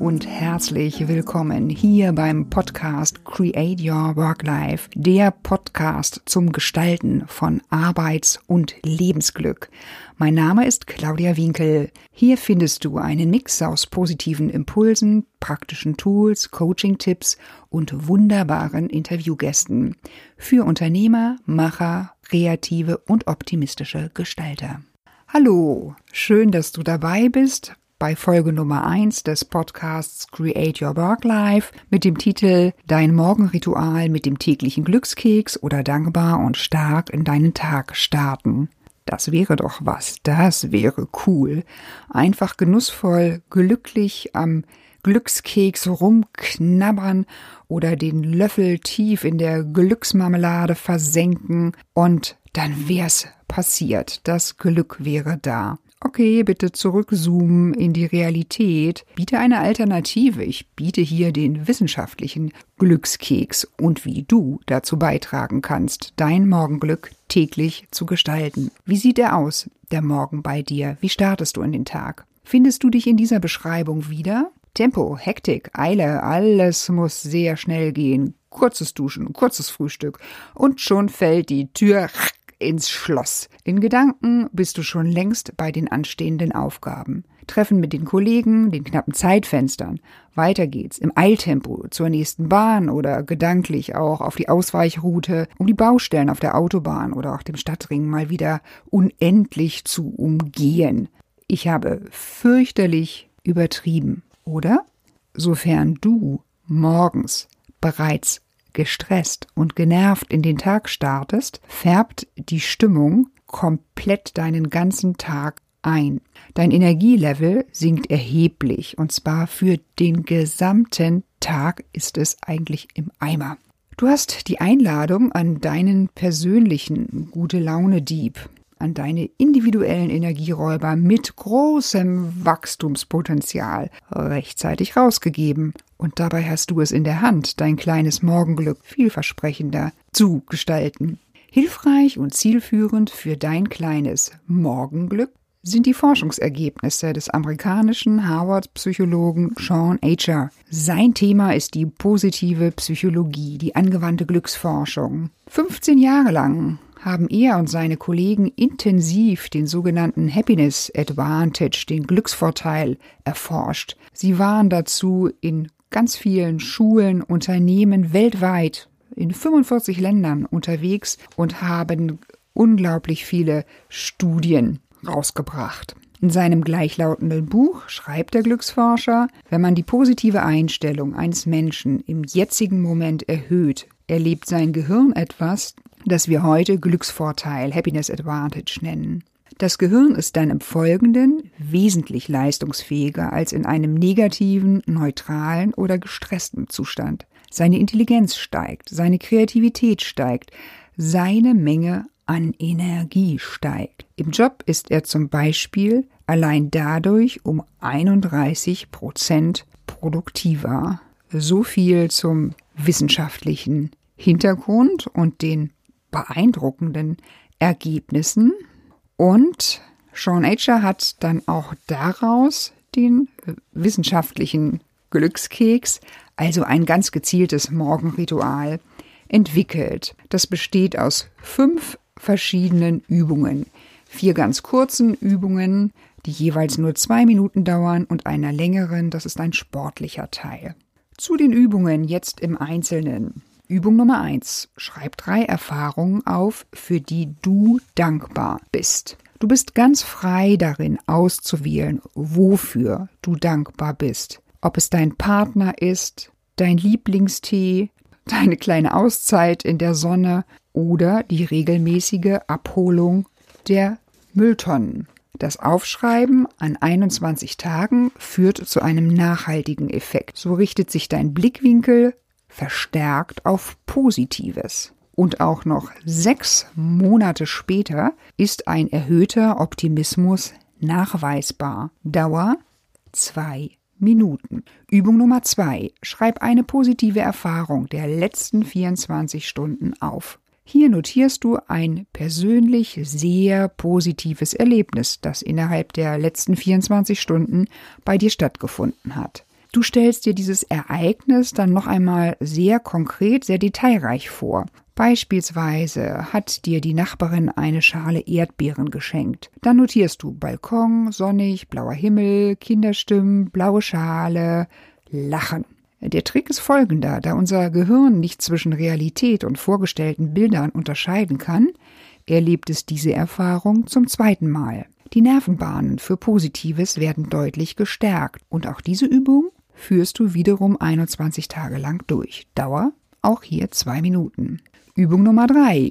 und herzlich willkommen hier beim Podcast Create Your Work Life, der Podcast zum Gestalten von Arbeits- und Lebensglück. Mein Name ist Claudia Winkel. Hier findest du einen Mix aus positiven Impulsen, praktischen Tools, Coaching-Tipps und wunderbaren Interviewgästen für Unternehmer, Macher, kreative und optimistische Gestalter. Hallo, schön, dass du dabei bist bei Folge Nummer 1 des Podcasts Create Your Work Life mit dem Titel Dein Morgenritual mit dem täglichen Glückskeks oder dankbar und stark in deinen Tag starten. Das wäre doch was, das wäre cool. Einfach genussvoll, glücklich am Glückskeks rumknabbern oder den Löffel tief in der Glücksmarmelade versenken und dann wär's passiert. Das Glück wäre da. Okay, bitte zurückzoomen in die Realität. Biete eine Alternative. Ich biete hier den wissenschaftlichen Glückskeks und wie du dazu beitragen kannst, dein Morgenglück täglich zu gestalten. Wie sieht er aus, der Morgen bei dir? Wie startest du in den Tag? Findest du dich in dieser Beschreibung wieder? Tempo, Hektik, Eile, alles muss sehr schnell gehen. Kurzes Duschen, kurzes Frühstück und schon fällt die Tür ins Schloss. In Gedanken bist du schon längst bei den anstehenden Aufgaben. Treffen mit den Kollegen, den knappen Zeitfenstern. Weiter geht's im Eiltempo zur nächsten Bahn oder gedanklich auch auf die Ausweichroute, um die Baustellen auf der Autobahn oder auch dem Stadtring mal wieder unendlich zu umgehen. Ich habe fürchterlich übertrieben, oder? Sofern du morgens bereits gestresst und genervt in den Tag startest, färbt die Stimmung komplett deinen ganzen Tag ein. Dein Energielevel sinkt erheblich und zwar für den gesamten Tag ist es eigentlich im Eimer. Du hast die Einladung an deinen persönlichen gute Laune Dieb, an deine individuellen Energieräuber mit großem Wachstumspotenzial rechtzeitig rausgegeben und dabei hast du es in der Hand, dein kleines Morgenglück vielversprechender zu gestalten. Hilfreich und zielführend für dein kleines Morgenglück sind die Forschungsergebnisse des amerikanischen Harvard-Psychologen Sean Acher. Sein Thema ist die positive Psychologie, die angewandte Glücksforschung. 15 Jahre lang haben er und seine Kollegen intensiv den sogenannten Happiness Advantage, den Glücksvorteil, erforscht. Sie waren dazu in ganz vielen Schulen, Unternehmen weltweit in 45 Ländern unterwegs und haben unglaublich viele Studien rausgebracht. In seinem gleichlautenden Buch schreibt der Glücksforscher, wenn man die positive Einstellung eines Menschen im jetzigen Moment erhöht, erlebt sein Gehirn etwas, das wir heute Glücksvorteil, Happiness Advantage nennen. Das Gehirn ist dann im Folgenden wesentlich leistungsfähiger als in einem negativen, neutralen oder gestressten Zustand. Seine Intelligenz steigt, seine Kreativität steigt, seine Menge an Energie steigt. Im Job ist er zum Beispiel allein dadurch um 31 Prozent produktiver. So viel zum wissenschaftlichen Hintergrund und den beeindruckenden Ergebnissen und Sean Acher hat dann auch daraus den wissenschaftlichen Glückskeks, also ein ganz gezieltes Morgenritual, entwickelt. Das besteht aus fünf verschiedenen Übungen. Vier ganz kurzen Übungen, die jeweils nur zwei Minuten dauern und einer längeren, das ist ein sportlicher Teil. Zu den Übungen jetzt im Einzelnen. Übung Nummer eins: Schreib drei Erfahrungen auf, für die du dankbar bist. Du bist ganz frei darin auszuwählen, wofür du dankbar bist. Ob es dein Partner ist, dein Lieblingstee, deine kleine Auszeit in der Sonne oder die regelmäßige Abholung der Mülltonnen. Das Aufschreiben an 21 Tagen führt zu einem nachhaltigen Effekt. So richtet sich dein Blickwinkel verstärkt auf Positives. Und auch noch sechs Monate später ist ein erhöhter Optimismus nachweisbar. Dauer zwei Minuten. Übung Nummer zwei. Schreib eine positive Erfahrung der letzten 24 Stunden auf. Hier notierst du ein persönlich sehr positives Erlebnis, das innerhalb der letzten 24 Stunden bei dir stattgefunden hat. Du stellst dir dieses Ereignis dann noch einmal sehr konkret, sehr detailreich vor. Beispielsweise hat dir die Nachbarin eine Schale Erdbeeren geschenkt. Dann notierst du Balkon, sonnig, blauer Himmel, Kinderstimmen, blaue Schale, Lachen. Der Trick ist folgender, da unser Gehirn nicht zwischen Realität und vorgestellten Bildern unterscheiden kann, erlebt es diese Erfahrung zum zweiten Mal. Die Nervenbahnen für Positives werden deutlich gestärkt und auch diese Übung führst du wiederum 21 Tage lang durch. Dauer auch hier zwei Minuten. Übung Nummer drei.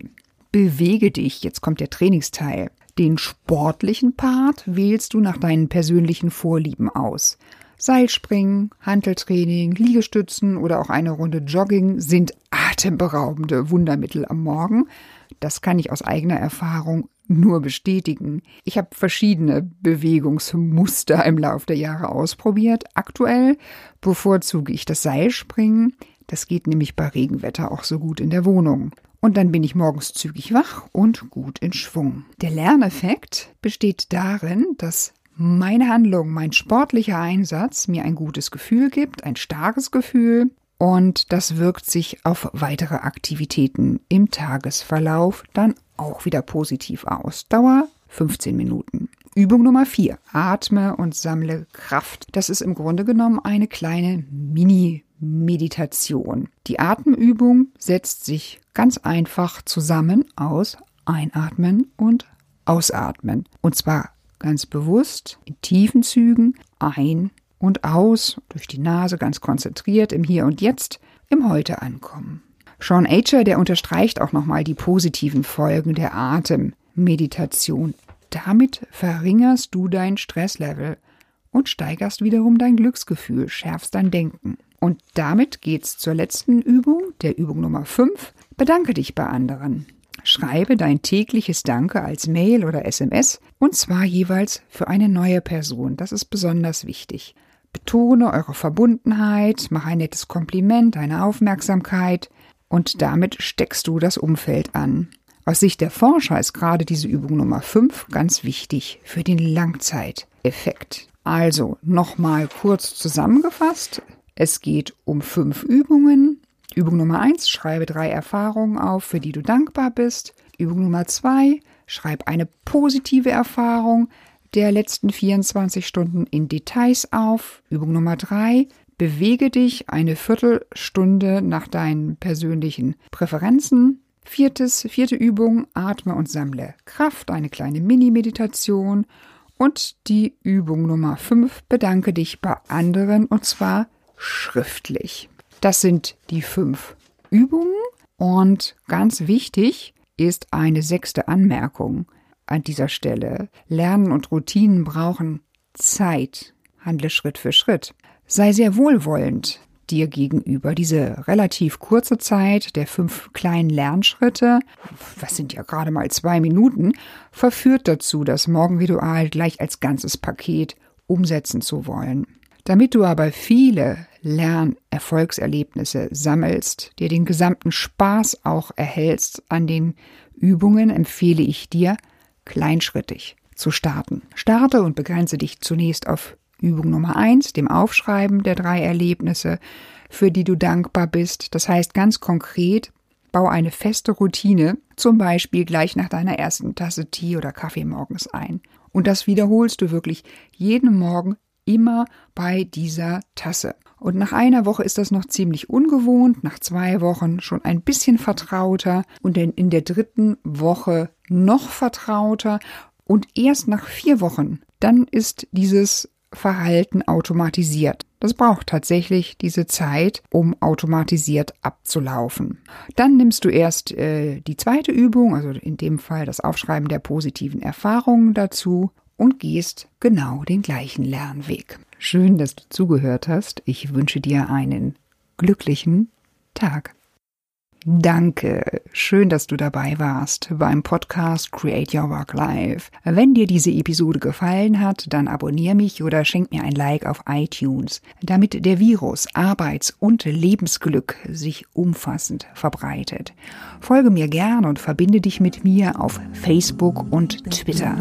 Bewege dich. Jetzt kommt der Trainingsteil. Den sportlichen Part wählst du nach deinen persönlichen Vorlieben aus. Seilspringen, Hanteltraining, Liegestützen oder auch eine Runde Jogging sind atemberaubende Wundermittel am Morgen. Das kann ich aus eigener Erfahrung nur bestätigen. Ich habe verschiedene Bewegungsmuster im Laufe der Jahre ausprobiert. Aktuell bevorzuge ich das Seilspringen. Das geht nämlich bei Regenwetter auch so gut in der Wohnung. Und dann bin ich morgens zügig wach und gut in Schwung. Der Lerneffekt besteht darin, dass meine Handlung, mein sportlicher Einsatz mir ein gutes Gefühl gibt, ein starkes Gefühl, und das wirkt sich auf weitere Aktivitäten im Tagesverlauf dann auch wieder positiv aus. Dauer 15 Minuten. Übung Nummer 4. Atme und sammle Kraft. Das ist im Grunde genommen eine kleine Mini-Meditation. Die Atemübung setzt sich ganz einfach zusammen aus Einatmen und Ausatmen. Und zwar ganz bewusst in tiefen Zügen ein und aus, durch die Nase ganz konzentriert im Hier und Jetzt, im Heute ankommen. Sean Acher, der unterstreicht auch nochmal die positiven Folgen der Atemmeditation. Damit verringerst du dein Stresslevel und steigerst wiederum dein Glücksgefühl, schärfst dein Denken. Und damit geht's zur letzten Übung, der Übung Nummer 5. Bedanke dich bei anderen. Schreibe dein tägliches Danke als Mail oder SMS und zwar jeweils für eine neue Person. Das ist besonders wichtig. Betone eure Verbundenheit, mach ein nettes Kompliment, eine Aufmerksamkeit und damit steckst du das Umfeld an. Aus Sicht der Forscher ist gerade diese Übung Nummer 5 ganz wichtig für den Langzeiteffekt. Also nochmal kurz zusammengefasst. Es geht um fünf Übungen. Übung Nummer 1, schreibe drei Erfahrungen auf, für die du dankbar bist. Übung Nummer 2, schreib eine positive Erfahrung der letzten 24 Stunden in Details auf. Übung Nummer 3, bewege dich eine Viertelstunde nach deinen persönlichen Präferenzen. Viertes, vierte Übung, atme und sammle Kraft, eine kleine Mini-Meditation. Und die Übung Nummer 5, bedanke dich bei anderen und zwar schriftlich. Das sind die fünf Übungen und ganz wichtig ist eine sechste Anmerkung an dieser Stelle. Lernen und Routinen brauchen Zeit. Handle Schritt für Schritt. Sei sehr wohlwollend dir gegenüber. Diese relativ kurze Zeit der fünf kleinen Lernschritte, was sind ja gerade mal zwei Minuten, verführt dazu, das Morgenritual gleich als ganzes Paket umsetzen zu wollen. Damit du aber viele Lernerfolgserlebnisse sammelst, dir den gesamten Spaß auch erhältst an den Übungen, empfehle ich dir, kleinschrittig zu starten. Starte und begrenze dich zunächst auf Übung Nummer eins, dem Aufschreiben der drei Erlebnisse, für die du dankbar bist. Das heißt ganz konkret, bau eine feste Routine, zum Beispiel gleich nach deiner ersten Tasse Tee oder Kaffee morgens ein. Und das wiederholst du wirklich jeden Morgen immer bei dieser Tasse. Und nach einer Woche ist das noch ziemlich ungewohnt, nach zwei Wochen schon ein bisschen vertrauter und in der dritten Woche noch vertrauter und erst nach vier Wochen, dann ist dieses Verhalten automatisiert. Das braucht tatsächlich diese Zeit, um automatisiert abzulaufen. Dann nimmst du erst äh, die zweite Übung, also in dem Fall das Aufschreiben der positiven Erfahrungen dazu und gehst genau den gleichen Lernweg. Schön, dass du zugehört hast. Ich wünsche dir einen glücklichen Tag. Danke. Schön, dass du dabei warst beim Podcast Create Your Work Life. Wenn dir diese Episode gefallen hat, dann abonniere mich oder schenk mir ein Like auf iTunes, damit der Virus Arbeits- und Lebensglück sich umfassend verbreitet. Folge mir gern und verbinde dich mit mir auf Facebook und Twitter.